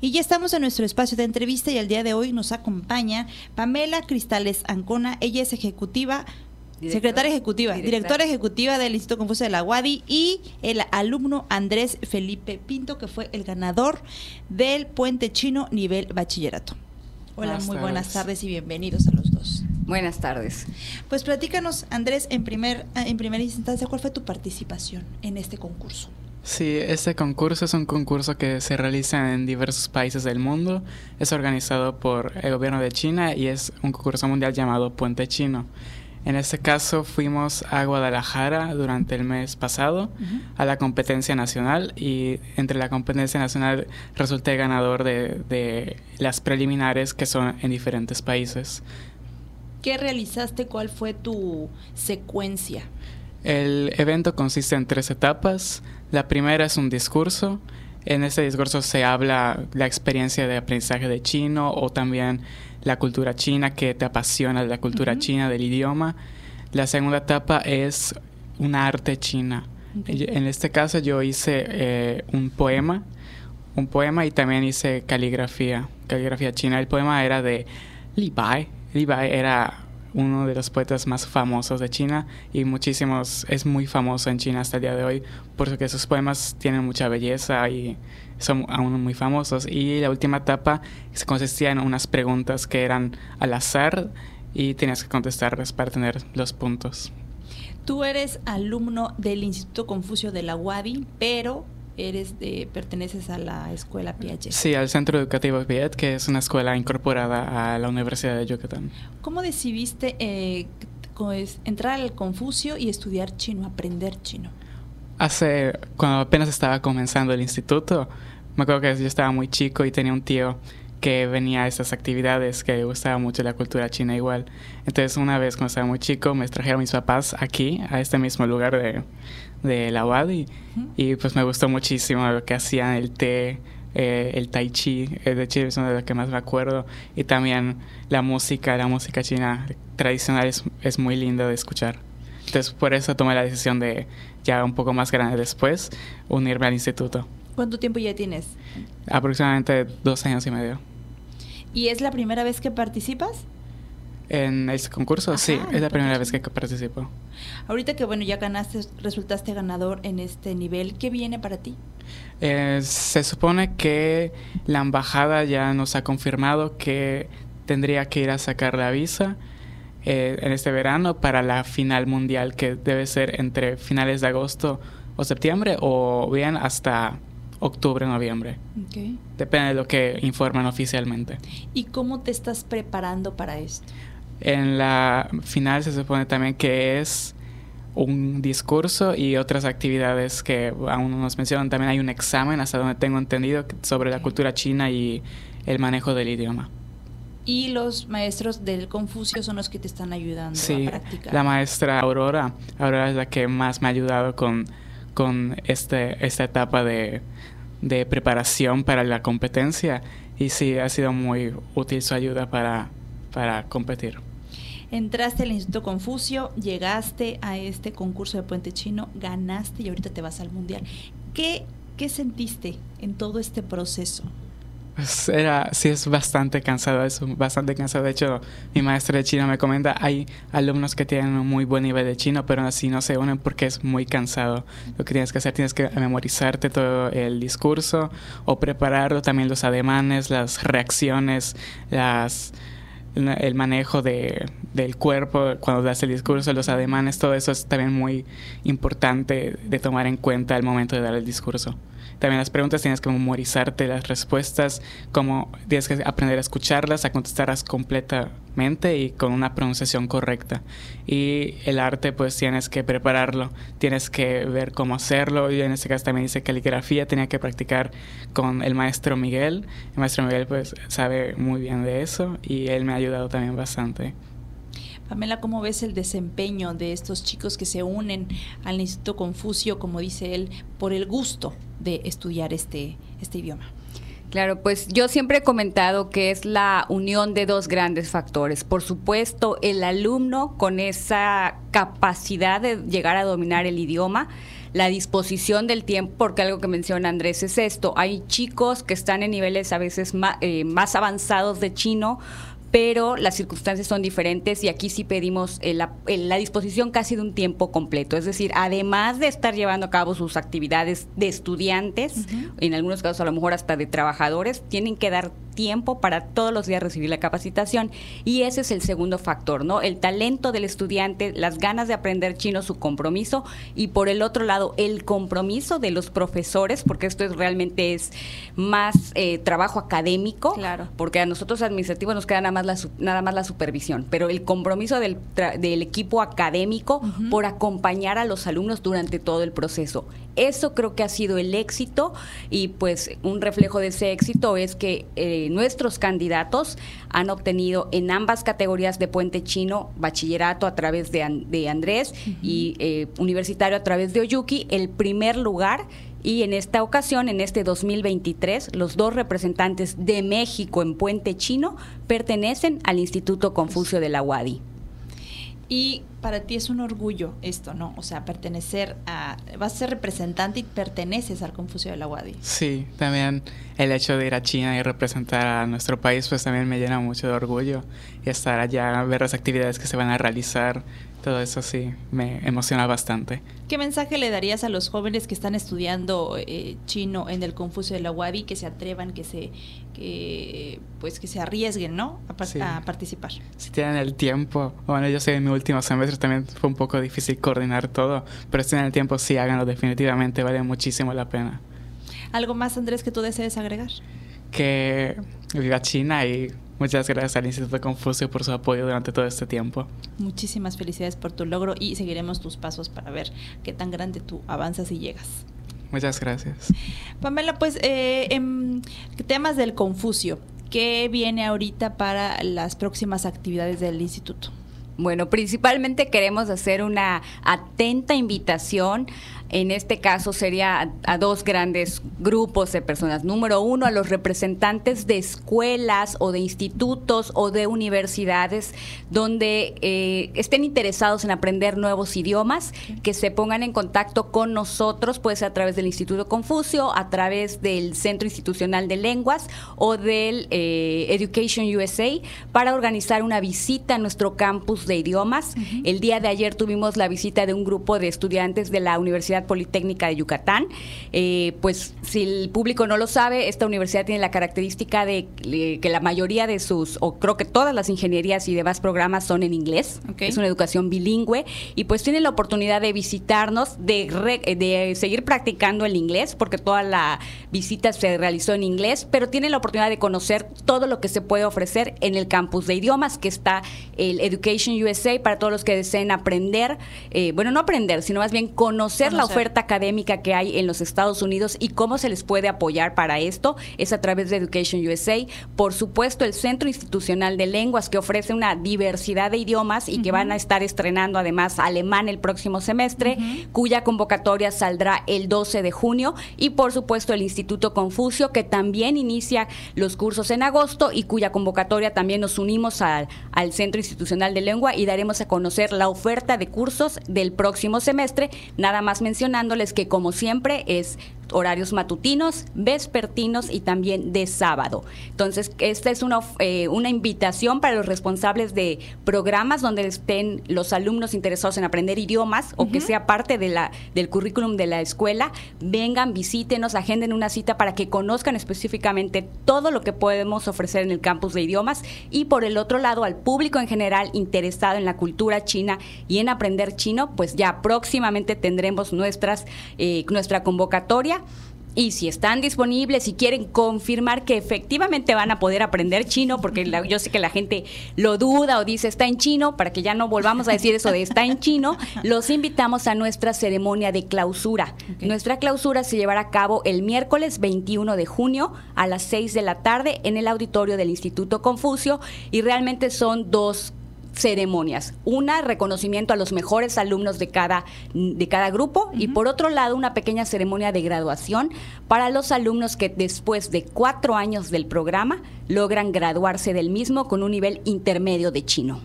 Y ya estamos en nuestro espacio de entrevista y el día de hoy nos acompaña Pamela Cristales Ancona. Ella es ejecutiva, secretaria ejecutiva, directora. ejecutiva del Instituto Confucio de la UADI y el alumno Andrés Felipe Pinto, que fue el ganador del Puente Chino nivel bachillerato. Hola, muy buenas tardes y bienvenidos a los dos. Buenas tardes. Pues platícanos, Andrés, en, primer, en primera instancia, ¿cuál fue tu participación en este concurso? Sí, este concurso es un concurso que se realiza en diversos países del mundo. Es organizado por el gobierno de China y es un concurso mundial llamado Puente Chino. En este caso fuimos a Guadalajara durante el mes pasado a la competencia nacional y entre la competencia nacional resulté ganador de, de las preliminares que son en diferentes países. ¿Qué realizaste? ¿Cuál fue tu secuencia? El evento consiste en tres etapas. La primera es un discurso. En este discurso se habla la experiencia de aprendizaje de chino o también la cultura china que te apasiona la cultura china, del idioma. La segunda etapa es una arte china. En este caso yo hice eh, un poema, un poema y también hice caligrafía, caligrafía china. El poema era de Li Bai. Li Bai era uno de los poetas más famosos de China y muchísimos, es muy famoso en China hasta el día de hoy porque sus poemas tienen mucha belleza y son aún muy famosos. Y la última etapa consistía en unas preguntas que eran al azar y tenías que contestarlas para tener los puntos. Tú eres alumno del Instituto Confucio de la UADI, pero eres de, perteneces a la escuela Piaget. Sí, al Centro Educativo Piaget, que es una escuela incorporada a la Universidad de Yucatán. ¿Cómo decidiste eh, entrar al Confucio y estudiar chino, aprender chino? Hace, cuando apenas estaba comenzando el instituto, me acuerdo que yo estaba muy chico y tenía un tío que venía a estas actividades, que gustaba mucho la cultura china igual. Entonces una vez cuando estaba muy chico me trajeron mis papás aquí, a este mismo lugar de, de la UAD y, pues me gustó muchísimo lo que hacían, el té, eh, el tai chi, eh, de Chile es uno de los que más me acuerdo y también la música, la música china tradicional es, es muy linda de escuchar. Entonces por eso tomé la decisión de ya un poco más grande después unirme al instituto. ¿Cuánto tiempo ya tienes? Aproximadamente dos años y medio. ¿Y es la primera vez que participas? En ese concurso, sí, es la primera vez que participo. Ahorita que bueno, ya ganaste, resultaste ganador en este nivel, ¿qué viene para ti? Eh, se supone que la embajada ya nos ha confirmado que tendría que ir a sacar la visa eh, en este verano para la final mundial que debe ser entre finales de agosto o septiembre o bien hasta octubre, noviembre. Depende de lo que informan oficialmente. ¿Y cómo te estás preparando para esto? En la final se supone también que es un discurso y otras actividades que aún nos mencionan. También hay un examen, hasta donde tengo entendido, sobre la cultura china y el manejo del idioma. Y los maestros del Confucio son los que te están ayudando a practicar. La maestra Aurora, Aurora es la que más me ha ayudado con, con este, esta etapa de, de preparación para la competencia y sí, ha sido muy útil su ayuda para, para competir. Entraste al Instituto Confucio, llegaste a este concurso de Puente Chino, ganaste y ahorita te vas al Mundial. ¿Qué, qué sentiste en todo este proceso? Pues era, sí es bastante cansado, es bastante cansado. De hecho, mi maestra de chino me comenta, hay alumnos que tienen un muy buen nivel de chino, pero así no se unen porque es muy cansado. Lo que tienes que hacer, tienes que memorizarte todo el discurso o prepararlo, también los ademanes, las reacciones, las el manejo de, del cuerpo cuando das el discurso, los ademanes, todo eso es también muy importante de tomar en cuenta al momento de dar el discurso. También las preguntas tienes que memorizarte las respuestas, como tienes que aprender a escucharlas, a contestarlas completamente y con una pronunciación correcta. Y el arte pues tienes que prepararlo, tienes que ver cómo hacerlo. Y en este caso también dice caligrafía, tenía que practicar con el maestro Miguel. El maestro Miguel pues sabe muy bien de eso y él me ha ayudado también bastante. Pamela, ¿cómo ves el desempeño de estos chicos que se unen al Instituto Confucio, como dice él, por el gusto de estudiar este, este idioma? Claro, pues yo siempre he comentado que es la unión de dos grandes factores. Por supuesto, el alumno con esa capacidad de llegar a dominar el idioma, la disposición del tiempo, porque algo que menciona Andrés es esto, hay chicos que están en niveles a veces eh, más avanzados de chino, pero las circunstancias son diferentes y aquí sí pedimos eh, la, eh, la, disposición casi de un tiempo completo. Es decir, además de estar llevando a cabo sus actividades de estudiantes, en algunos casos a lo mejor hasta de trabajadores, tienen que dar tiempo para todos los días recibir la capacitación y ese es el segundo factor, ¿no? El talento del estudiante, las ganas de aprender chino, su compromiso y por el otro lado el compromiso de los profesores, porque esto es realmente es más eh, trabajo académico, claro. porque a nosotros administrativos nos queda nada más la, nada más la supervisión, pero el compromiso del, del equipo académico uh -huh. por acompañar a los alumnos durante todo el proceso. Eso creo que ha sido el éxito y pues un reflejo de ese éxito es que eh, nuestros candidatos han obtenido en ambas categorías de puente chino, bachillerato a través de, de Andrés uh -huh. y eh, universitario a través de Oyuki, el primer lugar y en esta ocasión, en este 2023, los dos representantes de México en Puente Chino pertenecen al Instituto Confucio de la UADI. Y para ti es un orgullo esto, ¿no? O sea, pertenecer a... Vas a ser representante y perteneces al Confucio de la UADI. Sí, también el hecho de ir a China y representar a nuestro país, pues también me llena mucho de orgullo. Y estar allá, ver las actividades que se van a realizar, todo eso sí, me emociona bastante. ¿Qué mensaje le darías a los jóvenes que están estudiando eh, chino en el Confucio de la UADI, que se atrevan, que se, que, pues que se arriesguen, ¿no? A, Sí. a participar. Si tienen el tiempo, bueno, yo sé en mi último semestre también fue un poco difícil coordinar todo, pero si tienen el tiempo, sí, háganlo definitivamente, vale muchísimo la pena. ¿Algo más, Andrés, que tú desees agregar? Que viva China y muchas gracias al Instituto Confucio por su apoyo durante todo este tiempo. Muchísimas felicidades por tu logro y seguiremos tus pasos para ver qué tan grande tú avanzas y llegas. Muchas gracias. Pamela, pues eh, en temas del Confucio, ¿qué viene ahorita para las próximas actividades del instituto? Bueno, principalmente queremos hacer una atenta invitación en este caso sería a, a, dos grandes grupos de personas. Número uno, a los representantes de escuelas o de institutos o de universidades donde eh, estén interesados en aprender nuevos idiomas, que se pongan en contacto con nosotros, puede ser a través del Instituto Confucio, a través del Centro Institucional de Lenguas o del eh, Education USA para organizar una visita a nuestro campus de idiomas. Uh -huh. El día de ayer tuvimos la visita de un grupo de estudiantes de la Universidad Politécnica de Yucatán. Eh, pues si el público no lo sabe, esta universidad tiene la característica de, de, que la mayoría de sus, o creo que todas las ingenierías y demás programas son en inglés. Okay. Es una educación bilingüe y pues tienen la oportunidad de visitarnos, de, re, de seguir practicando el inglés, porque toda la visita se realizó en inglés, pero tienen la oportunidad de conocer todo lo que se puede ofrecer en el campus de idiomas, que está el Education USA para todos los que deseen aprender, eh, bueno, no aprender, sino más bien conocer, conocer. la oferta académica que hay en los Estados Unidos y cómo se les puede apoyar para esto es a través de Education USA. Por supuesto, el Centro Institucional de Lenguas que ofrece una diversidad de idiomas y uh -huh. que van a estar estrenando además alemán el próximo semestre, uh -huh. cuya convocatoria saldrá el 12 de junio y por supuesto el Instituto Confucio que también inicia los cursos en agosto y cuya convocatoria también nos unimos al, al Centro Institucional de Lengua y daremos a conocer la oferta de cursos del próximo semestre, nada más mencionándoles que como siempre es horarios matutinos, vespertinos y también de sábado. Entonces, esta es una, eh, una invitación para los responsables de programas donde estén los alumnos interesados en aprender idiomas uh -huh. o que sea parte de la, del currículum de la escuela. Vengan, visítenos, agenden una cita para que conozcan específicamente todo lo que podemos ofrecer en el campus de idiomas y por el otro lado al público en general interesado en la cultura china y en aprender chino, pues ya próximamente tendremos nuestras, eh, nuestra convocatoria y si están disponibles y quieren confirmar que efectivamente van a poder aprender chino, porque la, yo sé que la gente lo duda o dice está en chino, para que ya no volvamos a decir eso de está en chino, los invitamos a nuestra ceremonia de clausura. Okay. Nuestra clausura se llevará a cabo el miércoles 21 de junio a las 6 de la tarde en el auditorio del Instituto Confucio y realmente son dos ceremonias. Una, reconocimiento a los mejores alumnos de cada, de cada grupo uh -huh. y por otro lado una pequeña ceremonia de graduación para los alumnos que después de cuatro años del programa logran graduarse del mismo con un nivel intermedio de chino.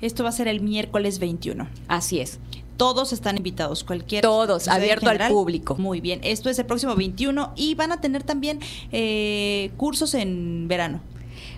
Esto va a ser el miércoles 21. Así es. todos están invitados, cualquier. Todos, abierto al público. Muy bien, esto es el próximo 21 y van a tener también eh, cursos en verano.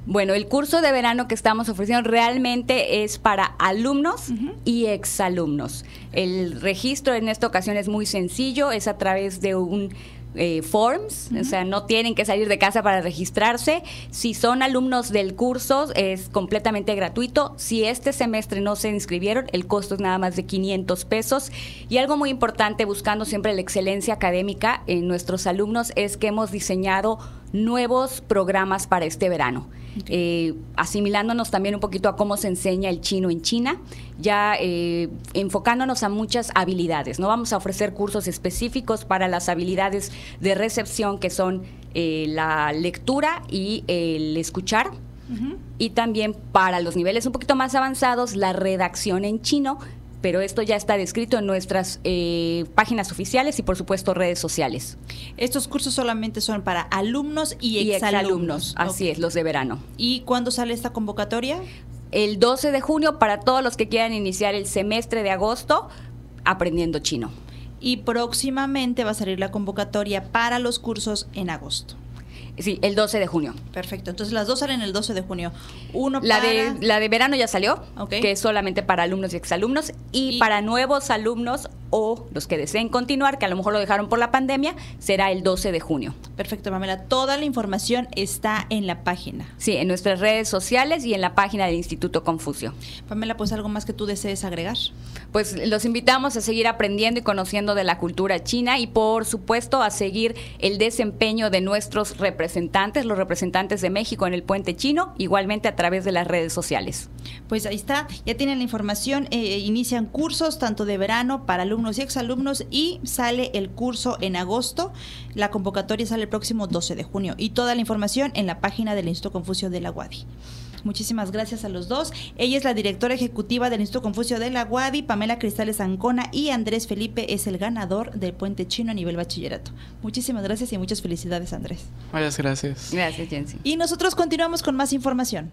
Bueno, el curso de verano que estamos ofreciendo realmente es para alumnos y exalumnos. El registro en esta ocasión es muy sencillo, es a través de un eh, forms, o sea, no tienen que salir de casa para registrarse. Si son alumnos del curso, es completamente gratuito. Si este semestre no se inscribieron, el costo es nada más de 500 pesos. Y algo muy importante, buscando siempre la excelencia académica en nuestros alumnos, es que hemos diseñado nuevos programas para este verano. Eh, asimilándonos también un poquito a cómo se enseña el chino en China, ya eh, enfocándonos a muchas habilidades. No vamos a ofrecer cursos específicos para las habilidades de recepción que son eh, la lectura y el escuchar. Y también para los niveles un poquito más avanzados, la redacción en chino, pero esto ya está descrito en nuestras eh, páginas oficiales y por supuesto redes sociales. Estos cursos solamente son para alumnos y, exalumnos. así es, los de verano. ¿Y cuándo sale esta convocatoria? El 12 de junio para todos los que quieran iniciar el semestre de agosto aprendiendo chino. Y próximamente va a salir la convocatoria para los cursos en agosto. Sí, el 12 de junio. Perfecto. Entonces las dos salen el 12 de junio. Uno la de la de verano ya salió, que es solamente para alumnos y exalumnos y, para nuevos alumnos o los que deseen continuar, que a lo mejor lo dejaron por la pandemia, será el 12 de junio. Perfecto, Pamela. Toda la información está en la página. Sí, en nuestras redes sociales y en la página del Instituto Confucio. Pamela, pues algo más que tú desees agregar. Pues los invitamos a seguir aprendiendo y conociendo de la cultura china y por supuesto a seguir el desempeño de nuestros representantes, los representantes de México en el puente chino, igualmente a través de las redes sociales. Pues ahí está, ya tienen la información, eh, inician cursos tanto de verano para alumnos y exalumnos y sale el curso en agosto. La convocatoria sale el próximo 12 de junio y toda la información en la página del Instituto Confucio de la UADI. Muchísimas gracias a los dos. Ella es la directora ejecutiva del Instituto Confucio de la UADI, Pamela Cristales Ancona y Andrés Felipe es el ganador del Puente Chino a nivel bachillerato. Muchísimas gracias y muchas felicidades, Andrés. Muchas gracias. Gracias, Jensi. Y nosotros continuamos con más información.